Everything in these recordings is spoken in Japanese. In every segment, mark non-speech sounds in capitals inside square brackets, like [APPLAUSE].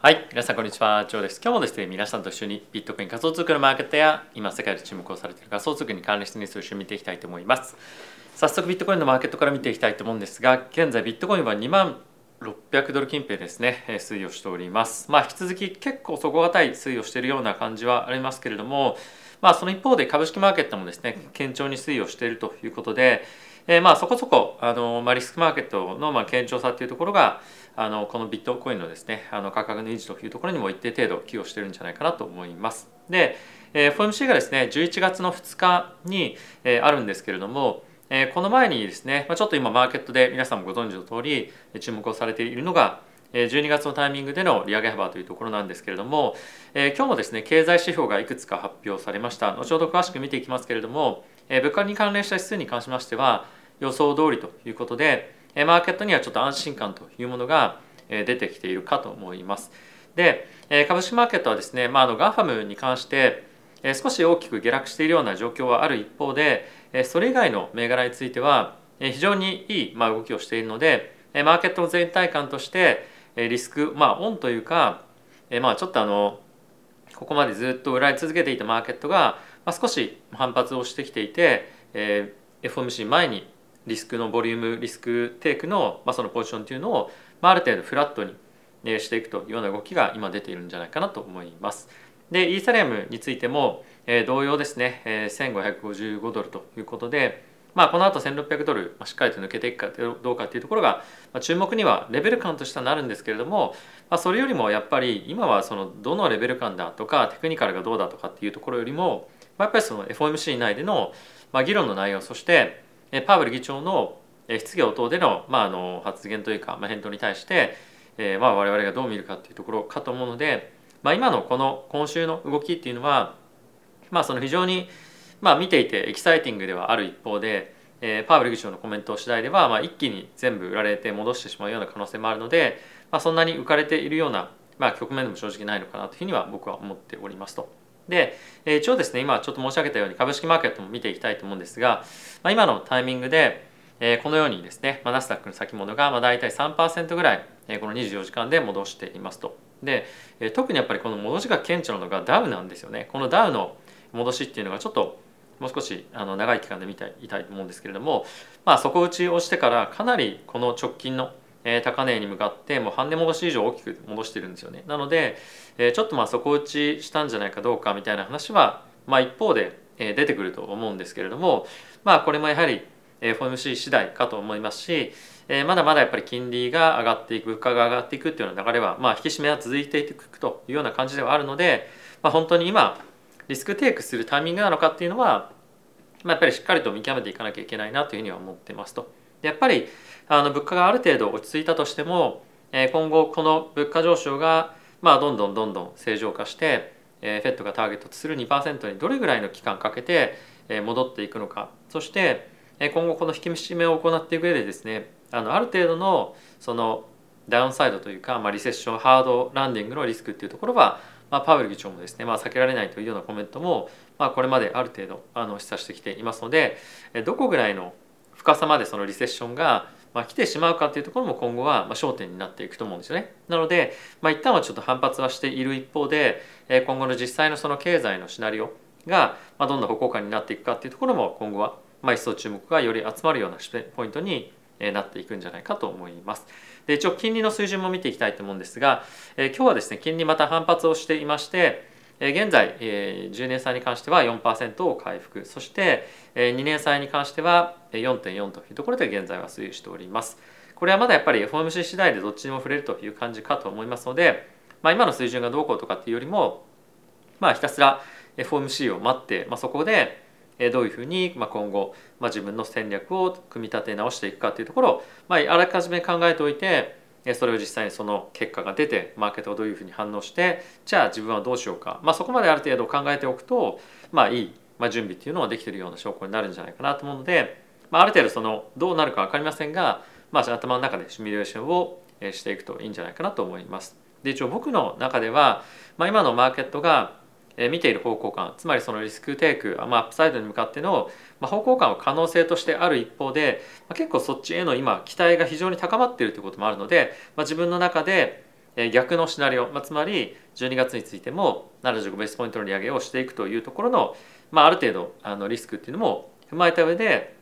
はい、皆さんこんにちは、ジョーです。今日もですね、皆さんと一緒にビットコイン仮想通貨のマーケットや今世界で注目をされている仮想通貨に関連したニュースを一緒に見ていきたいと思います。早速ビットコインのマーケットから見ていきたいと思うんですが、現在ビットコインは2万600ドル近辺ですね、推移をしております。まあ引き続き結構底堅い推移をしているような感じはありますけれども、まあその一方で株式マーケットもですね、堅調に推移をしているということで、えー、まあそこそこあの、まあ、リスクマーケットのまあ堅調さっていうところがあのこのビットコインのですねあの価格の維持というところにも一定程度寄与してるんじゃないかなと思います。で、えー、FOMC がですね11月の2日に、えー、あるんですけれども、えー、この前にですね、まあ、ちょっと今マーケットで皆さんもご存知の通り注目をされているのが12月のタイミングでの利上げ幅というところなんですけれども、えー、今日もですね経済指標がいくつか発表されました後ほど詳しく見ていきますけれども、えー、物価に関連した指数に関しましては予想通りということでマーケットにはちょっと安心感というものが出てきているかと思います。で株式マーケットはですね、まあ、あの GAFAM に関して少し大きく下落しているような状況はある一方でそれ以外の銘柄については非常にいい動きをしているのでマーケットの全体感としてリスク、まあ、オンというか、まあ、ちょっとあのここまでずっと売られ続けていたマーケットが少し反発をしてきていて FOMC 前にリスクのボリュームリスクテイクの,、まあそのポジションというのを、まあ、ある程度フラットにしていくというような動きが今出ているんじゃないかなと思います。でイーサリアムについても、えー、同様ですね、えー、1555ドルということで、まあ、この後1600ドル、まあ、しっかりと抜けていくかどうかというところが、まあ、注目にはレベル感としてはなるんですけれども、まあ、それよりもやっぱり今はそのどのレベル感だとかテクニカルがどうだとかっていうところよりも、まあ、やっぱりその FOMC 内での、まあ、議論の内容そしてパウエル議長の質疑応答での,、まあ、あの発言というか、まあ、返答に対して、えーまあ、我々がどう見るかというところかと思うので、まあ、今のこの今週の動きっていうのは、まあ、その非常に、まあ、見ていてエキサイティングではある一方で、えー、パウエル議長のコメント次第では、まあ、一気に全部売られて戻してしまうような可能性もあるので、まあ、そんなに浮かれているような、まあ、局面でも正直ないのかなというふうには僕は思っておりますと。で、え一応ですね今ちょっと申し上げたように株式マーケットも見ていきたいと思うんですが、まあ、今のタイミングで、えこのようにですね、まあ、ナスダックの先物がまあ大体3%ぐらい、えこの24時間で戻していますと。で、え特にやっぱりこの戻しが顕著なのがダウなんですよね。このダウの戻しっていうのがちょっともう少しあの長い期間で見ていたいと思うんですけれども、まあ、底打ちをしてからかなりこの直近のえ高値に向かってもう半値戻し以上大きく戻してるんですよね。なのでえちょっとまあ底打ちしたんじゃないかどうかみたいな話は、まあ、一方でえ出てくると思うんですけれどもまあこれもやはり FOMC 次第かと思いますしえまだまだやっぱり金利が上がっていく物価が上がっていくっていうような流れは、まあ、引き締めは続いていくというような感じではあるので、まあ、本当に今リスクテイクするタイミングなのかっていうのは、まあ、やっぱりしっかりと見極めていかなきゃいけないなというふうには思ってますと。やっぱりあの物価がある程度落ち着いたとしても今後この物価上昇がまあどんどんどんどん正常化してえー、フェットがターゲットとする2%にどれぐらいの期間かけて、え、戻っていくのか。そして、え、今後この引き締めを行っていく上でですねあのある程度のそのダウンサイドというか、まあ、リセッションハードランディングのリスクっていうところは、まあ、パウエル議長もですね、まあ、避けられないというようなコメントも、まあ、これまである程度あの示唆してきていますので、どこぐらいの深さまでそのリセッションがまあ、来てしまうかっていうところも今後はまあ焦点になっていくと思うんですよね。なので、まあ、一旦はちょっと反発はしている一方で今後の実際のその経済のシナリオがまあどんな方向感になっていくかっていうところも今後はまあ一層注目がより集まるようなポイントになっていくんじゃないかと思います。で一応金利の水準も見ていきたいと思うんですが、え今日はですね金利また反発をしていまして現在10年債に関しては4%を回復。そして2年債に関しては4.4というところで現在は推移しております。これはまだやっぱり FOMC 次第でどっちにも触れるという感じかと思いますので、まあ、今の水準がどうこうとかっていうよりもまあひたすら FOMC を待って、まあ、そこでどういうふうに今後、まあ、自分の戦略を組み立て直していくかというところを、まあ、あらかじめ考えておいてそれを実際にその結果が出てマーケットがどういうふうに反応してじゃあ自分はどうしようか、まあ、そこまである程度考えておくとまあいい、まあ、準備っていうのはできているような証拠になるんじゃないかなと思うので、まあ、ある程度そのどうなるか分かりませんが、まあ、頭の中でシミュレーションをしていくといいんじゃないかなと思います。で一応僕の中では、まあ、今のマーケットが見ている方向感つまりそのリスクテイク、まあ、アップサイドに向かっての方向感は可能性としてある一方で結構そっちへの今期待が非常に高まっているということもあるので、まあ、自分の中で逆のシナリオ、まあ、つまり12月についても75ベースポイントの利上げをしていくというところの、まあ、ある程度あのリスクっていうのも踏まえた上で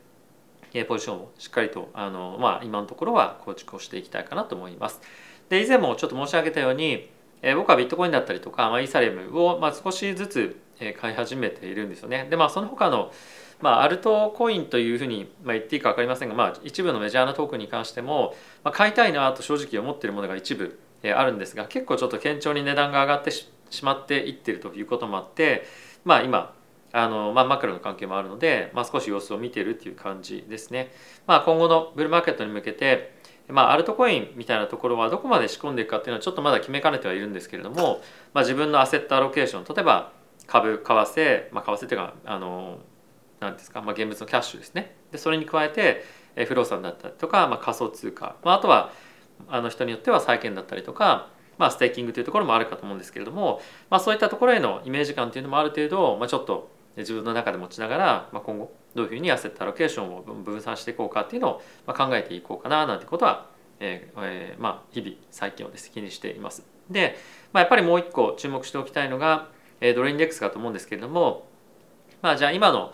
ポジションをしっかりとあの、まあ、今のところは構築をしていきたいかなと思います。で以前もちょっと申し上げたように、え僕はビットコインだったりとか、まあ、イーサリアムを、まあ、少しずつ買い始めているんですよね。でまあその他のまあ、アルトコインというふうに言っていいか分かりませんが、まあ、一部のメジャーなトークに関しても、まあ、買いたいなと正直思っているものが一部あるんですが結構ちょっと堅調に値段が上がってしまっていってるということもあって、まあ、今あの、まあ、マクロの関係もあるので、まあ、少し様子を見ているという感じですね。まあ、今後のブルーマーケットに向けてまあ、アルトコインみたいなところはどこまで仕込んでいくかっていうのはちょっとまだ決めかねてはいるんですけれども、まあ、自分のアセットアロケーション例えば株為替、まあ、為替っていうかあの何ですか、まあ、現物のキャッシュですねでそれに加えて不動産だったりとか、まあ、仮想通貨、まあ、あとはあの人によっては債券だったりとか、まあ、ステーキングというところもあるかと思うんですけれども、まあ、そういったところへのイメージ感というのもある程度、まあ、ちょっと自分の中で持ちながら、まあ、今後どういうふうにアセットアロケーションを分散していこうかっていうのを考えていこうかななんてことは、えーえー、まあ日々最近はですね気にしています。で、まあ、やっぱりもう一個注目しておきたいのが、えー、ドルインデックスかと思うんですけれども、まあ、じゃあ今の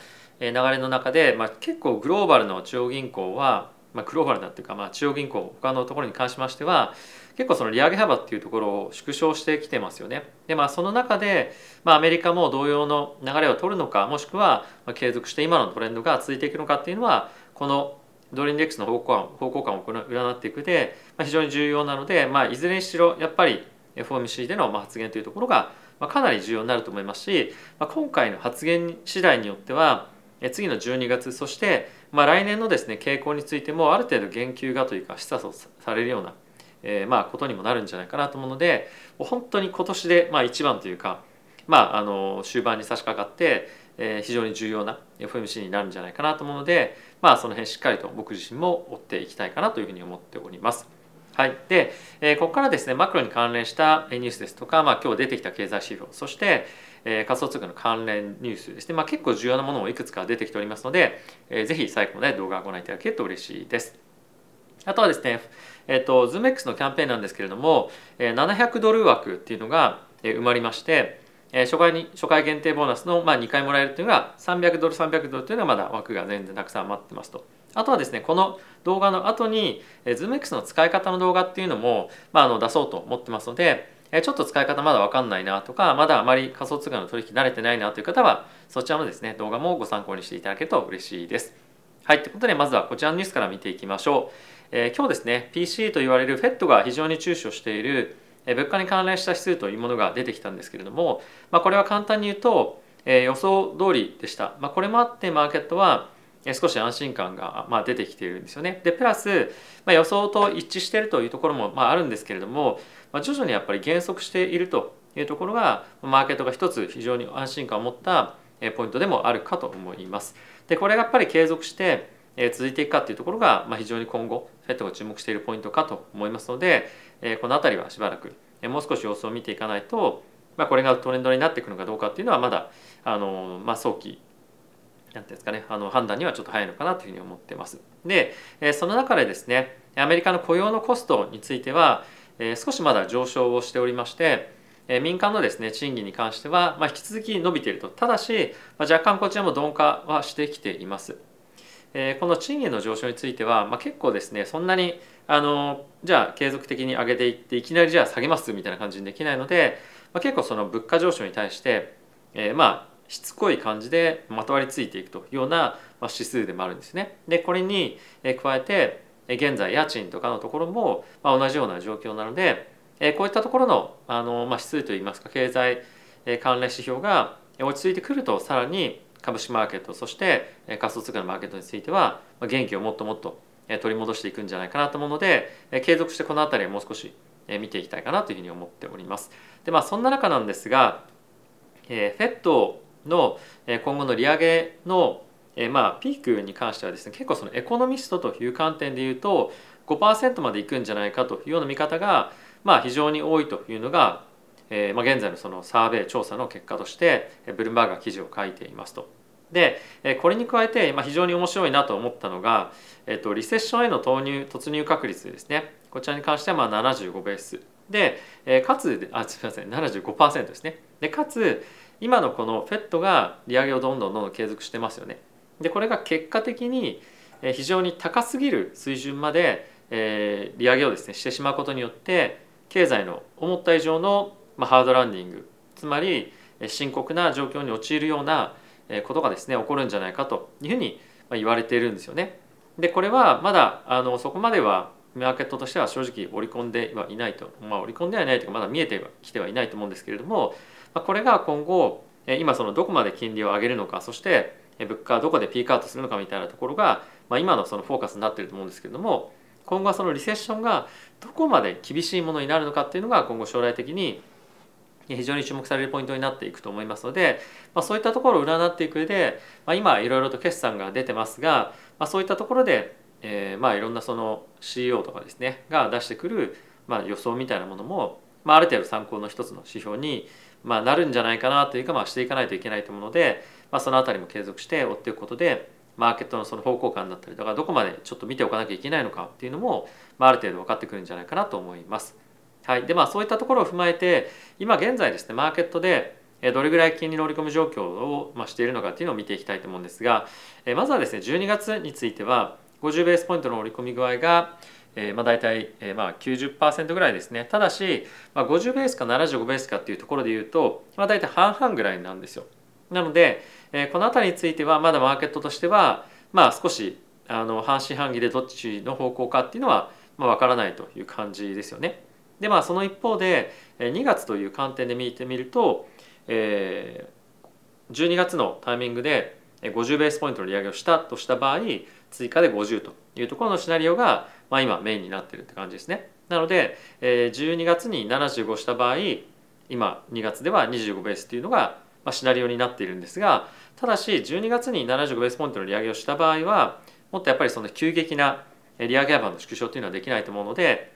流れの中で、まあ、結構グローバルの中央銀行は、まあ、グローバルだっていうか、まあ、中央銀行他のところに関しましては結構その利上げ幅っていうところを縮小してきてますよね。でまあその中で、まあ、アメリカも同様の流れを取るのかもしくは継続して今のトレンドが続いていくのかっていうのはこのドルインデックスの方向感方向感を占っていくで、まあ、非常に重要なので、まあ、いずれにしろやっぱり FOMC での発言というところがかなり重要になると思いますし、まあ、今回の発言次第によっては次の12月そして、まあ、来年のですね傾向についてもある程度言及がというか示唆されるような、えー、まあことにもなるんじゃないかなと思うので本当に今年でまあ一番というか、まあ、あの終盤に差し掛かって、えー、非常に重要な FMC になるんじゃないかなと思うので、まあ、その辺しっかりと僕自身も追っていきたいかなというふうに思っております。はい、で、えー、ここからですねマクロに関連したニュースですとか、まあ、今日出てきた経済指標そして、えー、仮想通貨の関連ニュースですね、まあ、結構重要なものもいくつか出てきておりますので、えー、ぜひ最後まで動画をご覧いただけると嬉しいです。あとはですね、えっ、ー、と ZoomX のキャンペーンなんですけれども、えー、700ドル枠っていうのが埋まりまして、えー、初回に初回限定ボーナスの、まあ、2回もらえるというのが300ドル300ドルというのがまだ枠が全然たくさん余ってますと。あとはですねこの動画の後に ZoomX の使い方の動画っていうのも、まあ、あの出そうと思ってますのでちょっと使い方まだ分かんないなとかまだあまり仮想通貨の取引慣れてないなという方はそちらのですね動画もご参考にしていただけると嬉しいです。はいということでまずはこちらのニュースから見ていきましょう。えー、今日ですね PC と言われる FED が非常に注視をしている物価に関連した指数というものが出てきたんですけれども、まあ、これは簡単に言うと、えー、予想通りでした。まあ、これもあってマーケットは少し安心感がまあ出てきているんですよね。でプラス、まあ、予想と一致しているというところもまああるんですけれども、まあ、徐々にやっぱり減速しているというところがマーケットが一つ非常に安心感を持ったポイントでもあるかと思います。でこれがやっぱり継続して続いていくかというところがまあ非常に今後 FED が注目しているポイントかと思いますのでこの辺りはしばらくもう少し様子を見ていかないと、まあ、これがトレンドになっていくのかどうかっていうのはまだあの、まあ、早期なんていうんですかねあの判断にはちょっと早いのかなというふうに思ってます。でその中でですねアメリカの雇用のコストについては少しまだ上昇をしておりまして民間のですね賃金に関しては、まあ、引き続き伸びているとただし、まあ、若干こちらも鈍化はしてきています。えこの賃金の上昇については、まあ、結構ですねそんなにあのじゃあ継続的に上げていっていきなりじゃあ下げますみたいな感じにできないので、まあ、結構その物価上昇に対して、えー、まあしつこい感じでまとわりついていくというような指数でもあるんですね。でこれに加えて現在家賃とかのところも同じような状況なのでこういったところのあの、指数といいますか経済関連指標が落ち着いてくるとさらに株式マーケットそして仮想通貨のマーケットについては元気をもっともっと取り戻していくんじゃないかなと思うので継続してこの辺りをもう少し見ていきたいかなというふうに思っております。でまあそんな中なんですが、えー、FED の今後の利上げのまあピークに関してはですね結構そのエコノミストという観点で言うと5%までいくんじゃないかというような見方がまあ非常に多いというのが、え、まあ現在のそのサーベイ調査の結果としてブルームバーグが記事を書いていますと。でこれに加えて、非常に面白いなと思ったのが、えっと、リセッションへの投入突入確率ですね。こちらに関してはまあ75ベース。で、かつあすみません75%ですね。でかつ今のこのフェットが利上げをどんどんどんどん継続してますよねでこれが結果的に非常に高すぎる水準まで、えー、利上げをですねしてしまうことによって経済の思った以上の、まあ、ハードランディングつまり深刻な状況に陥るようなことがですね起こるんじゃないかというふうに言われているんですよね。でこれはまだあのそこまではマーケットとしては正直織り込んではいないと、まあ、織り込んではいないというかまだ見えてきてはいないと思うんですけれども、これが今後今そのどこまで金利を上げるのかそして物価はどこでピークアウトするのかみたいなところが、まあ、今のそのフォーカスになっていると思うんですけれども今後はそのリセッションがどこまで厳しいものになるのかっていうのが今後将来的に非常に注目されるポイントになっていくと思いますので、まあ、そういったところを占っていく上で、まあ、今いろいろと決算が出てますが、まあ、そういったところで、えー、まあいろんなその CEO とかですねが出してくる、まあ、予想みたいなものも、まあ、ある程度参考の一つの指標に、まあ、なるんじゃないかなというか、まあ、していかないといけないと思うので、まあ、その辺りも継続して追っていくことでマーケットのその方向感だったりとかどこまでちょっと見ておかなきゃいけないのかっていうのも、まあ、ある程度分かってくるんじゃないかなと思います。はいでまあ、そういったところを踏まえて今現在ですねマーケットでどれぐらい金利の織り込む状況をしているのかっていうのを見ていきたいと思うんですがまずはですね12月については50ベースポイントの織り込み具合がえまあ大体、えまあ90%ぐらいですねただし、まあ、50ベースか75ベースかっていうところで言うと、まあ、大体半々ぐらいなんですよなので、えこの辺りについてはまだマーケットとしてはまあ少しあの半信半疑でどっちの方向かっていうのはまあ分からないという感じですよね。でまあその一方で2月という観点で見てみると、えー、12月のタイミングで50ベースポイントの利上げをしたとした場合追加で50というところのシナリオが、まあ、今メインになってるって感じですね。なのでえ12月に75した場合今2月では25ベースっていうのがまシナリオになっているんですがただし12月に75ベースポイントの利上げをした場合はもっとやっぱりその急激な利上げ幅の縮小というのはできないと思うので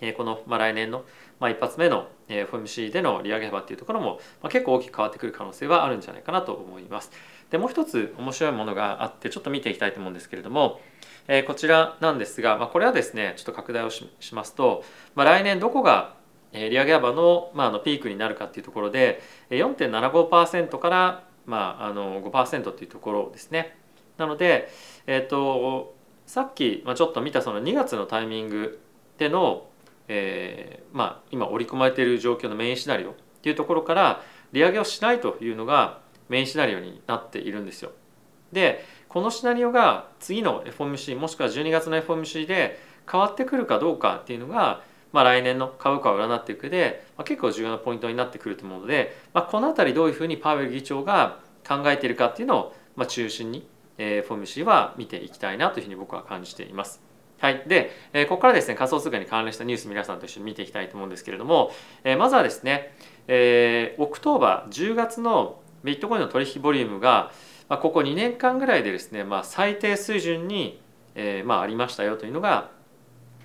えこの、まあ、来年の、まあ、一発目の FOMC での利上げ幅っていうところも、まあ、結構大きく変わってくる可能性はあるんじゃないかなと思います。でもう一つ面白いものがあってちょっと見ていきたいと思うんですけれども、えー、こちらなんですが、まあ、これはですねちょっと拡大をしますと、まあ、来年どこが利上げ幅の,、まあ、あのピークになるかっていうところで4.75%から、まあ、あの5%っていうところですね。なので、えーと、さっき、まあ、ちょっと見たその2月のタイミングでのえー、まあ、今織り込まれている状況のメインシナリオっていうところから利上げをしないというのがメインシナリオになっているんですよ。でこのシナリオが次の FOMC もしくは12月の FOMC で変わってくるかどうかっていうのが、まあ、来年の株価を占っていくで、まあ、結構重要なポイントになってくると思うので、まあ、この辺りどういうふうにパウエル議長が考えているかっていうのを、まあ、中心に、えー、FOMC は見ていきたいなというふうに僕は感じています。はい、で、えここからですね仮想通貨に関連したニュース皆さんと一緒に見ていきたいと思うんですけれども、えまずはですね、えー、 October 10月のビットコインの取引ボリュームが、まあ、ここ2年間ぐらいでですね、まあ、最低水準に、えまあ、ありましたよというのが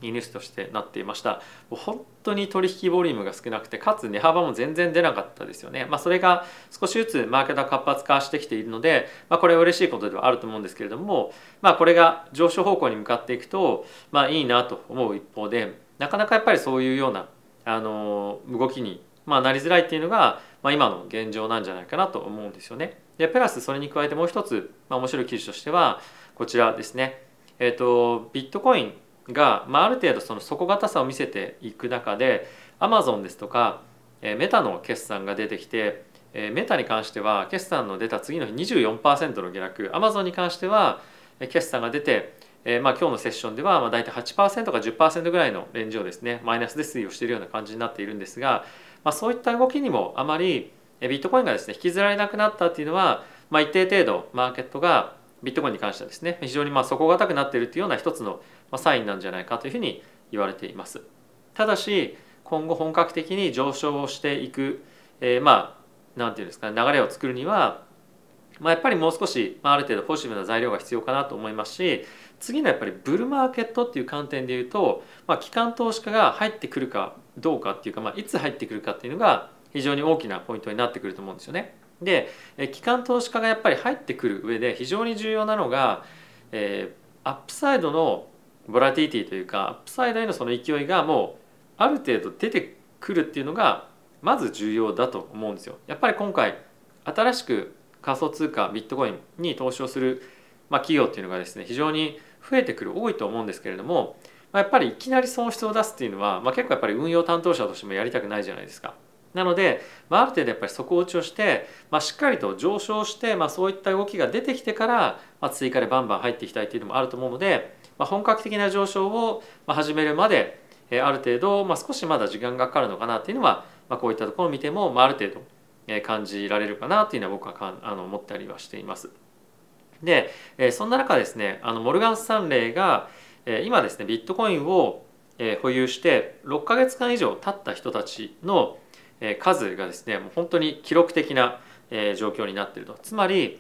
ニュースとしてなっていました本当に取引ボリュームが少なくてかつ値幅も全然出なかったですよね、まあ、それが少しずつマーケットが活発化してきているので、まあ、これは嬉しいことではあると思うんですけれども、まあ、これが上昇方向に向かっていくと、まあ、いいなと思う一方でなかなかやっぱりそういうようなあの動きに、まあ、なりづらいっていうのが、まあ、今の現状なんじゃないかなと思うんですよね。でプラスそれに加えてもう一つ、まあ、面白い記事としてはこちらですね。えっ、ー、とビットコインが、まあ、ある程度その底堅さを見せていく中でアマゾンですとか、えメタの決算が出てきて、えメタに関しては決算の出た次の日24%の下落アマゾンに関しては決算が出て、えまあ、今日のセッションではまあ大体8%か10%ぐらいのレンジをですねマイナスで推移をしているような感じになっているんですが、まあ、そういった動きにもあまりビットコインがですね引きずられなくなったっていうのは、まあ、一定程度マーケットがビットコインに関してはですね非常にまあ底堅くなっているというような一つのまサインなんじゃないかというふうに言われています。ただし今後本格的に上昇をしていく、えー、まあ何て言うんですかね流れを作るには、まあ、やっぱりもう少し、まあ、ある程度ポジティブな材料が必要かなと思いますし次のやっぱりブルマーケットっていう観点で言うと、まあ、機関投資家が入ってくるかどうかっていうか、まあ、いつ入ってくるかっていうのが非常に大きなポイントになってくると思うんですよね。で機関投資家がやっぱり入ってくる上で非常に重要なのが、えー、アップサイドのボラティリティというかアップサイドへのその勢いがもうある程度出てくるっていうのがまず重要だと思うんですよ。やっぱり今回新しく仮想通貨ビットコインに投資をする、まあ、企業っていうのがですね非常に増えてくる多いと思うんですけれども、まあ、やっぱりいきなり損失を出すっていうのは、まあ、結構やっぱり運用担当者としてもやりたくないじゃないですか。なので、まあ、ある程度やっぱり底打ちをして、まあ、しっかりと上昇して、まあ、そういった動きが出てきてから、まあ、追加でバンバン入っていきたいっていうのもあると思うので、まあ、本格的な上昇を始めるまである程度、まあ、少しまだ時間がかかるのかなっていうのは、まあ、こういったところを見ても、まあ、ある程度感じられるかなというのは僕はかあの思ったりはしています。でそんな中ですねあのモルガン・スタンレーが今ですねビットコインを保有して6ヶ月間以上経った人たちの数がですねもう本当に記録的な状況になっているとつまり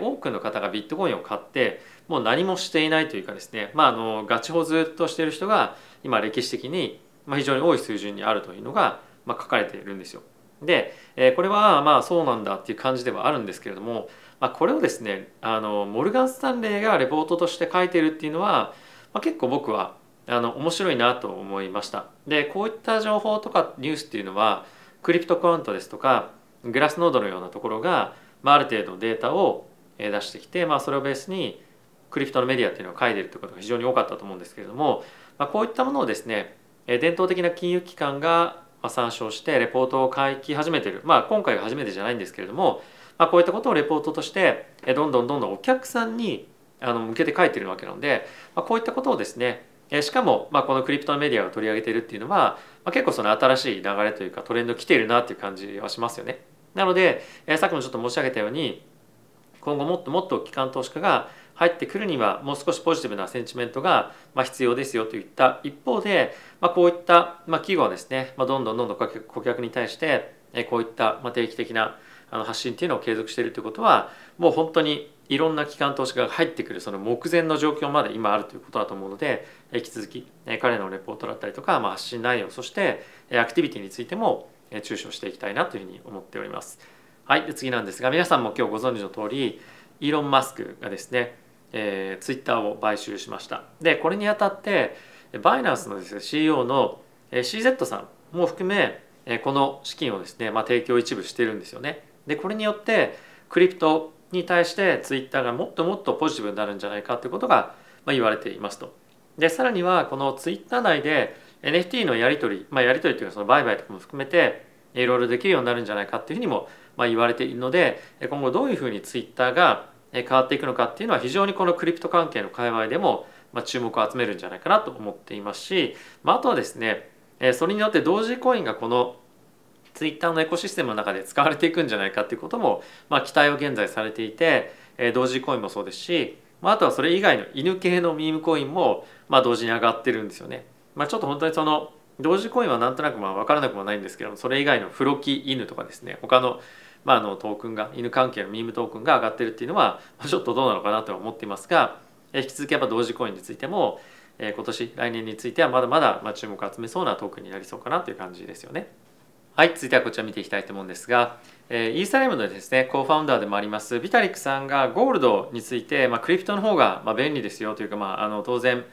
多くの方がビットコインを買ってもう何もしていないというかですねまああのガチホずっとしている人が今歴史的に非常に多い水準にあるというのがま書かれているんですよ。でこれはまあそうなんだっていう感じではあるんですけれども、ま、これをですねあのモルガン・スタンレーがレポートとして書いているっていうのは、ま、結構僕はあの面白いなと思いました。でこういった情報とかニュースっていうのはクリプトクワントですとかグラスノードのようなところが、まあ、ある程度データを出してきて、まあ、それをベースにクリプトのメディアっていうのを書いてるということが非常に多かったと思うんですけれども、まあ、こういったものをですね伝統的な金融機関が参照してレポートを書き始めてる、まあ、今回が初めてじゃないんですけれども、まあ、こういったことをレポートとしてどんどんどんどんお客さんにあの向けて書いてるわけなので、まあ、こういったことをですねしかも、まあ、このクリプトのメディアが取り上げているっていうのは、まあ、結構その新しい流れというかトレンド来ているなっていう感じはしますよね。なので、えさっきもちょっと申し上げたように今後もっともっと機関投資家が入ってくるにはもう少しポジティブなセンチメントが必要ですよといった一方で、まあ、こういった企業はですね、まあ、どんどんどんどん顧客に対してこういった定期的な発信っていうのを継続しているということはもう本当にいろんな機関投資家が入ってくるその目前の状況まで今あるということだと思うので引き続き彼のレポートだったりとか、まあ、発信内容そしてアクティビティについても注視をしていきたいなというふうに思っております。はい、で次なんですが皆さんも今日ご存知の通りイーロン・マスクがですねえー、ツイッターを買収しました。でこれにあたってバイナンスのです、ね、CEO の CZ さんも含めこの資金をですね、まあ、提供一部してるんですよね。でこれによってクリプトに対してツイッターがもっともっとポジティブになるんじゃないかということが言われていますと。でさらにはこのツイッター内で NFT のやり取り、まあ、やり取りというかその売買とかも含めていろいろできるようになるんじゃないかっていうふうにもまあ言われているので今後どういうふうにツイッターが変わっていくのかっていうのは非常にこのクリプト関係の界隈でも注目を集めるんじゃないかなと思っていますし、まあ、あとはですねそれによって同時コインがこのツイッターのエコシステムの中で使われていくんじゃないかっていうことも、まあ、期待を現在されていて同時コインもそうですし、まあ、あとはそれ以外の犬系のミームコインも、まあ、同時に上がってるんですよね。まあ、ちょっと本当にその同時コインはなんとなくまあ分からなくもないんですけどそれ以外のフロキ犬とかですね他のまあ、あのトークンが犬関係のミームトークンが上がってるっていうのは [LAUGHS] ちょっとどうなのかなとは思っていますが引き続きやっぱ同時コインについても今年来年についてはまだまだ注目を集めそうなトークンになりそうかなという感じですよね。はい続いてはこちら見ていきたいと思うんですが、えーイーサリアムのですねコーファウンダーでもありますビタリックさんがゴールドについて、まあ、クリプトの方がまあ便利ですよというか、まあ、あの当然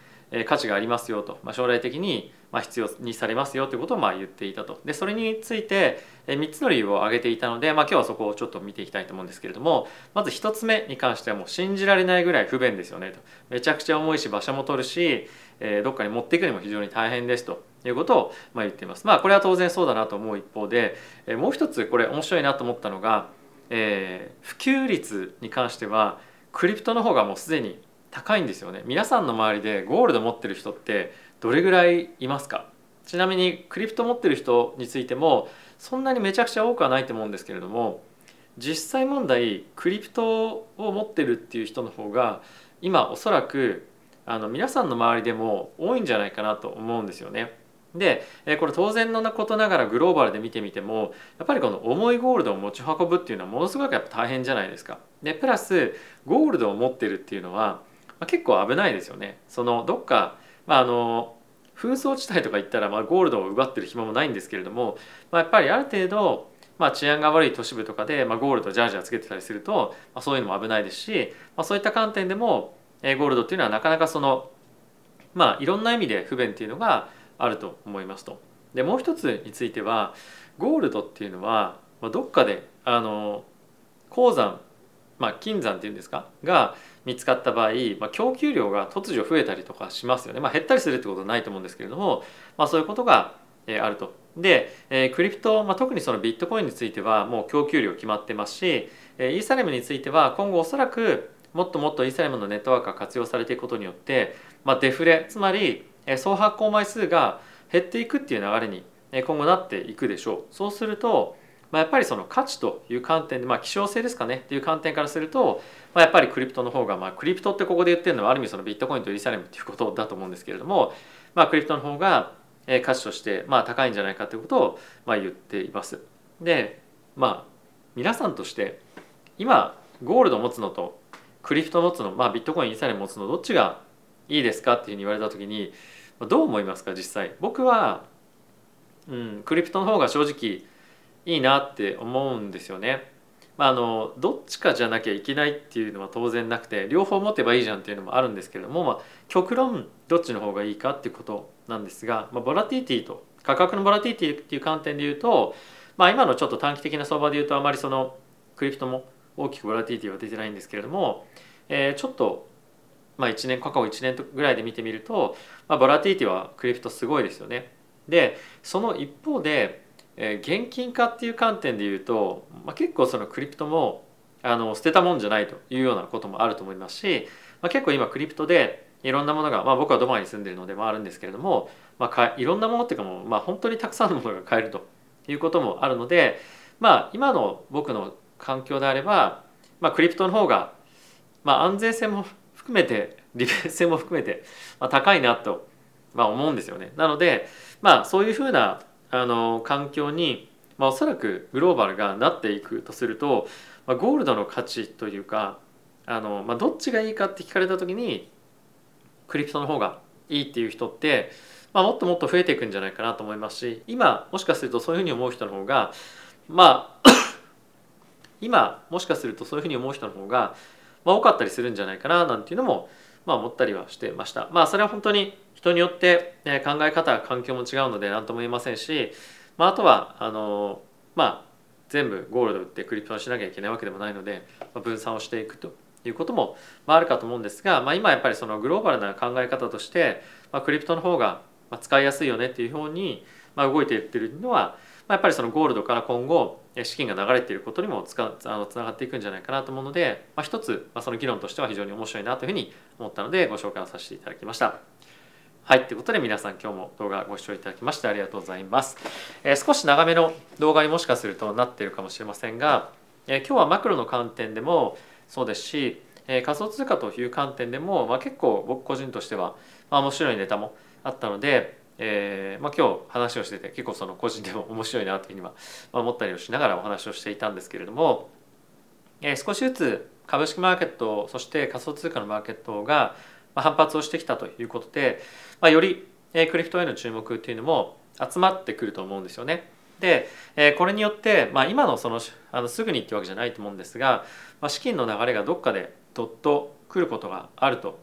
価値がありますよと、まあ、将来的に必要にされますよということをまあ言っていたと。でそれについて3つの理由を挙げていたので、まあ、今日はそこをちょっと見ていきたいと思うんですけれどもまず1つ目に関してはもう信じられないぐらい不便ですよねと。めちゃくちゃ重いし場所も取るし、えどっかに持っていくにも非常に大変ですと。いうことをまあ言っています。まあこれは当然そうだなと思う一方で、えもう一つこれ面白いなと思ったのが、えー、普及率に関してはクリプトの方がもうすでに高いんですよね皆さんの周りでゴールド持ってる人ってどれぐらいいますか？ちなみにクリプト持ってる人についてもそんなにめちゃくちゃ多くはないと思うんですけれども実際問題クリプトを持ってるっていう人の方が今おそらくあの皆さんの周りでも多いんじゃないかなと思うんですよね。でこれ当然のことながらグローバルで見てみてもやっぱりこの重いゴールドを持ち運ぶっていうのはものすごくやっぱ大変じゃないですか。でプラスゴールドを持ってるっていうのはまあ、結構危ないですよね。そのどっか、まあ、あの紛争地帯とか行ったら、まあ、ゴールドを奪ってる暇もないんですけれども、まあ、やっぱりある程度、まあ、治安が悪い都市部とかで、まあ、ゴールドジャージャーつけてたりすると、まあ、そういうのも危ないですし、まあ、そういった観点でも、えー、ゴールドっていうのはなかなかそのまあいろんな意味で不便っていうのがあると思いますと。でもう一つについてはゴールドっていうのはまどっかであの鉱山、まあ、金山っていうんですか？が見つかった場合、まあ、供給量が突如増えたりとかしますよね、まあ、減ったりするってことはないと思うんですけれども、まあ、そういうことがあると。で、えー、クリプト、まあ、特にそのビットコインについてはもう供給量決まってますし、えー、イーサレムについては今後おそらくもっともっとイーサレムのネットワークが活用されていくことによって、まあ、デフレつまり総発行枚数が減っていくっていう流れに今後なっていくでしょう。そうすると、まあ、やっぱりその価値という観点で、まあ、希少性ですかねっていう観点からすると、まあ、やっぱりクリプトの方が、まあ、クリプトってここで言ってるのはある意味そのビットコインとイーサレムっていうことだと思うんですけれども、まあ、クリプトの方が価値としてまあ高いんじゃないかということをまあ言っています。でまあ皆さんとして今ゴールド持つのとクリプトを持つの、まあ、ビットコインイーサレム持つのどっちがいいですかっていうふうに言われた時にどう思いますか実際僕は、うん、クリプトの方が正直いいなって思うんですよね。まあ、あのどっちかじゃなきゃいけないっていうのは当然なくて両方持てばいいじゃんっていうのもあるんですけれども、まあ、極論どっちの方がいいかっていうことなんですが、まあ、ボラティティと価格のボラティティっていう観点で言うと、まあ、今のちょっと短期的な相場で言うとあまりそのクリプトも大きくボラティティは出てないんですけれども、えー、ちょっとまあ1年過去1年ぐらいで見てみると、まあ、ボラティティはクリプトすごいですよね。でその一方でえー、現金化っていう観点で言うと、まあ、結構そのクリプトもあの捨てたもんじゃないというようなこともあると思いますし、まあ、結構今クリプトでいろんなものが、まあ、僕はドバイに住んでるのでもあるんですけれども、まあ、いろんなものっていうかもう、まあ、本当にたくさんのものが買えるということもあるので、まあ、今の僕の環境であれば、まあ、クリプトの方が、まあ、安全性も含めて [LAUGHS] 利便性も含めて、まあ、高いなと、まあ、思うんですよね。なので、まあ、そういうふうなあの環境に、まあ、おそらくグローバルがなっていくとすると、まあ、ゴールドの価値というかあの、まあ、どっちがいいかって聞かれた時にクリプトの方がいいっていう人って、まあ、もっともっと増えていくんじゃないかなと思いますし今もしかするとそういうふうに思う人の方がまあ今もしかするとそういうふうに思う人の方が、まあ、多かったりするんじゃないかななんていうのも、まあ、思ったりはしてました。まあそれは本当に人によって考え方環境も違うので何とも言えませんし、まあ、あとはあのまあ全部ゴールド売ってクリプトにしなきゃいけないわけでもないので、まあ、分散をしていくということも、まあ、あるかと思うんですが、まあ、今やっぱりそのグローバルな考え方として、まあ、クリプトの方が使いやすいよねっていうふうに、まあ、動いていってるのは、まあ、やっぱりそのゴールドから今後資金が流れていることにもつかあのつながっていくんじゃないかなと思うので、まあ、一つ、まあ、その議論としては非常に面白いなというふうに思ったのでご紹介をさせていただきました。はい、ということで皆さん今日も動画ご視聴いただきましてありがとうございます。えー、少し長めの動画にもしかするとなっているかもしれませんが、えー、今日はマクロの観点でもそうですし、えー、仮想通貨という観点でも、まあ、結構僕個人としては、まあ、面白いネタもあったので、えーまあ、今日話をしてて結構その個人でも面白いなというふうには思ったりをしながらお話をしていたんですけれども、えー、少しずつ株式マーケットそして仮想通貨のマーケットが反発をしてきたということで、まあ、よりクリプトへの注目っていうのも集まってくると思うんですよね。でこれによって、まあ、今のそのあのすぐにってわけじゃないと思うんですが、まあ、資金の流れがどっかでどっと来ることがあると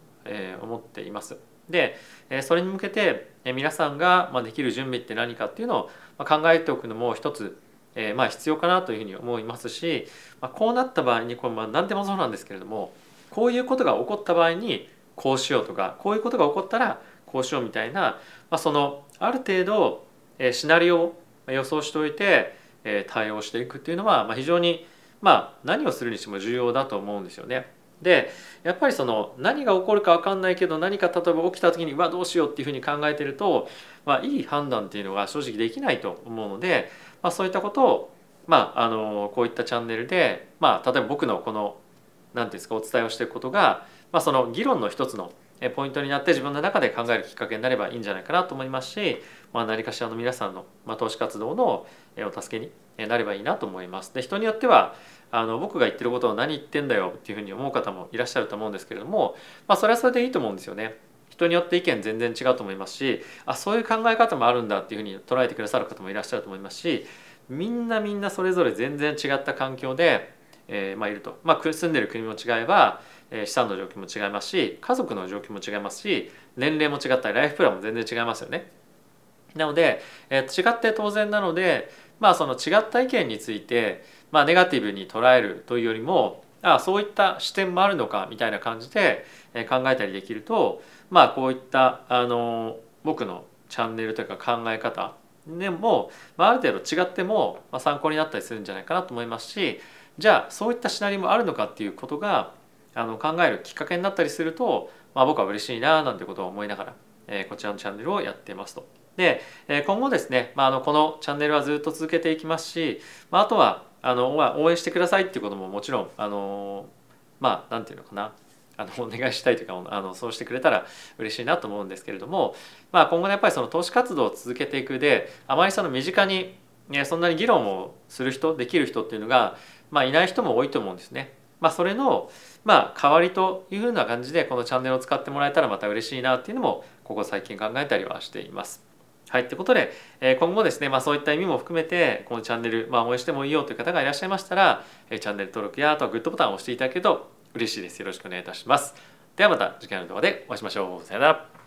思っています。でそれに向けて皆さんができる準備って何かっていうのを考えておくのも一つまあ必要かなというふうに思いますしこうなった場合にこれ何でもそうなんですけれどもこういうことが起こった場合にこうしようとかこういうことが起こったらこうしようみたいな、まあ、そのある程度シナリオを予想しておいて対応していくっていうのは非常にまあ何をするにしても重要だと思うんですよね。でやっぱりその何が起こるか分かんないけど何か例えば起きた時にうわどうしようっていうふうに考えてると、まあ、いい判断っていうのが正直できないと思うので、まあ、そういったことを、まあ、あのこういったチャンネルで、まあ、例えば僕のこの何て言うんですかお伝えをしていくことがまあ、その議論の一つのポイントになって自分の中で考えるきっかけになればいいんじゃないかなと思いますし、まあ、何かしらの皆さんの、まあ、投資活動のお助けになればいいなと思います。で人によってはあの僕が言ってることを何言ってんだよっていうふうに思う方もいらっしゃると思うんですけれども、まあ、それはそれでいいと思うんですよね。人によって意見全然違うと思いますしあそういう考え方もあるんだっていうふうに捉えてくださる方もいらっしゃると思いますしみんなみんなそれぞれ全然違った環境で、えーまあ、いると、まあ、住んでる国も違えばえ資産の状況も違いますし家族の状況も違いますし年齢も違ったりライフプランも全然違いますよね。なので、えー、違って当然なのでまあその違った意見について、まあ、ネガティブに捉えるというよりもああそういった視点もあるのかみたいな感じで考えたりできるとまあこういったあの僕のチャンネルというか考え方でも、まあ、ある程度違っても参考になったりするんじゃないかなと思いますしじゃあそういったシナリオもあるのかっていうことがあの考えるきっかけになったりすると、まあ、僕は嬉しいななんてことを思いながら、えー、こちらのチャンネルをやっていますと。で、えー、今後ですね、まあ、あのこのチャンネルはずっと続けていきますし、まあ、あとはあの、まあ、応援してくださいっていうことももちろんあのまあなんていうのかなあのお願いしたいというかあのそうしてくれたら嬉しいなと思うんですけれども、まあ、今後ねやっぱりその投資活動を続けていくであまりその身近に、ね、そんなに議論をする人できる人っていうのが、まあ、いない人も多いと思うんですね。まあ、それの、まあ、代わりというふうな感じでこのチャンネルを使ってもらえたらまた嬉しいなっていうのもここ最近考えたりはしています。はい、ということで、え今後ですね、まあ、そういった意味も含めてこのチャンネル、まあ、応援してもいいよという方がいらっしゃいましたら、えチャンネル登録やあとはグッドボタンを押していただけると嬉しいです。よろしくお願いいたします。ではまた次回の動画でお会いしましょう。さよなら。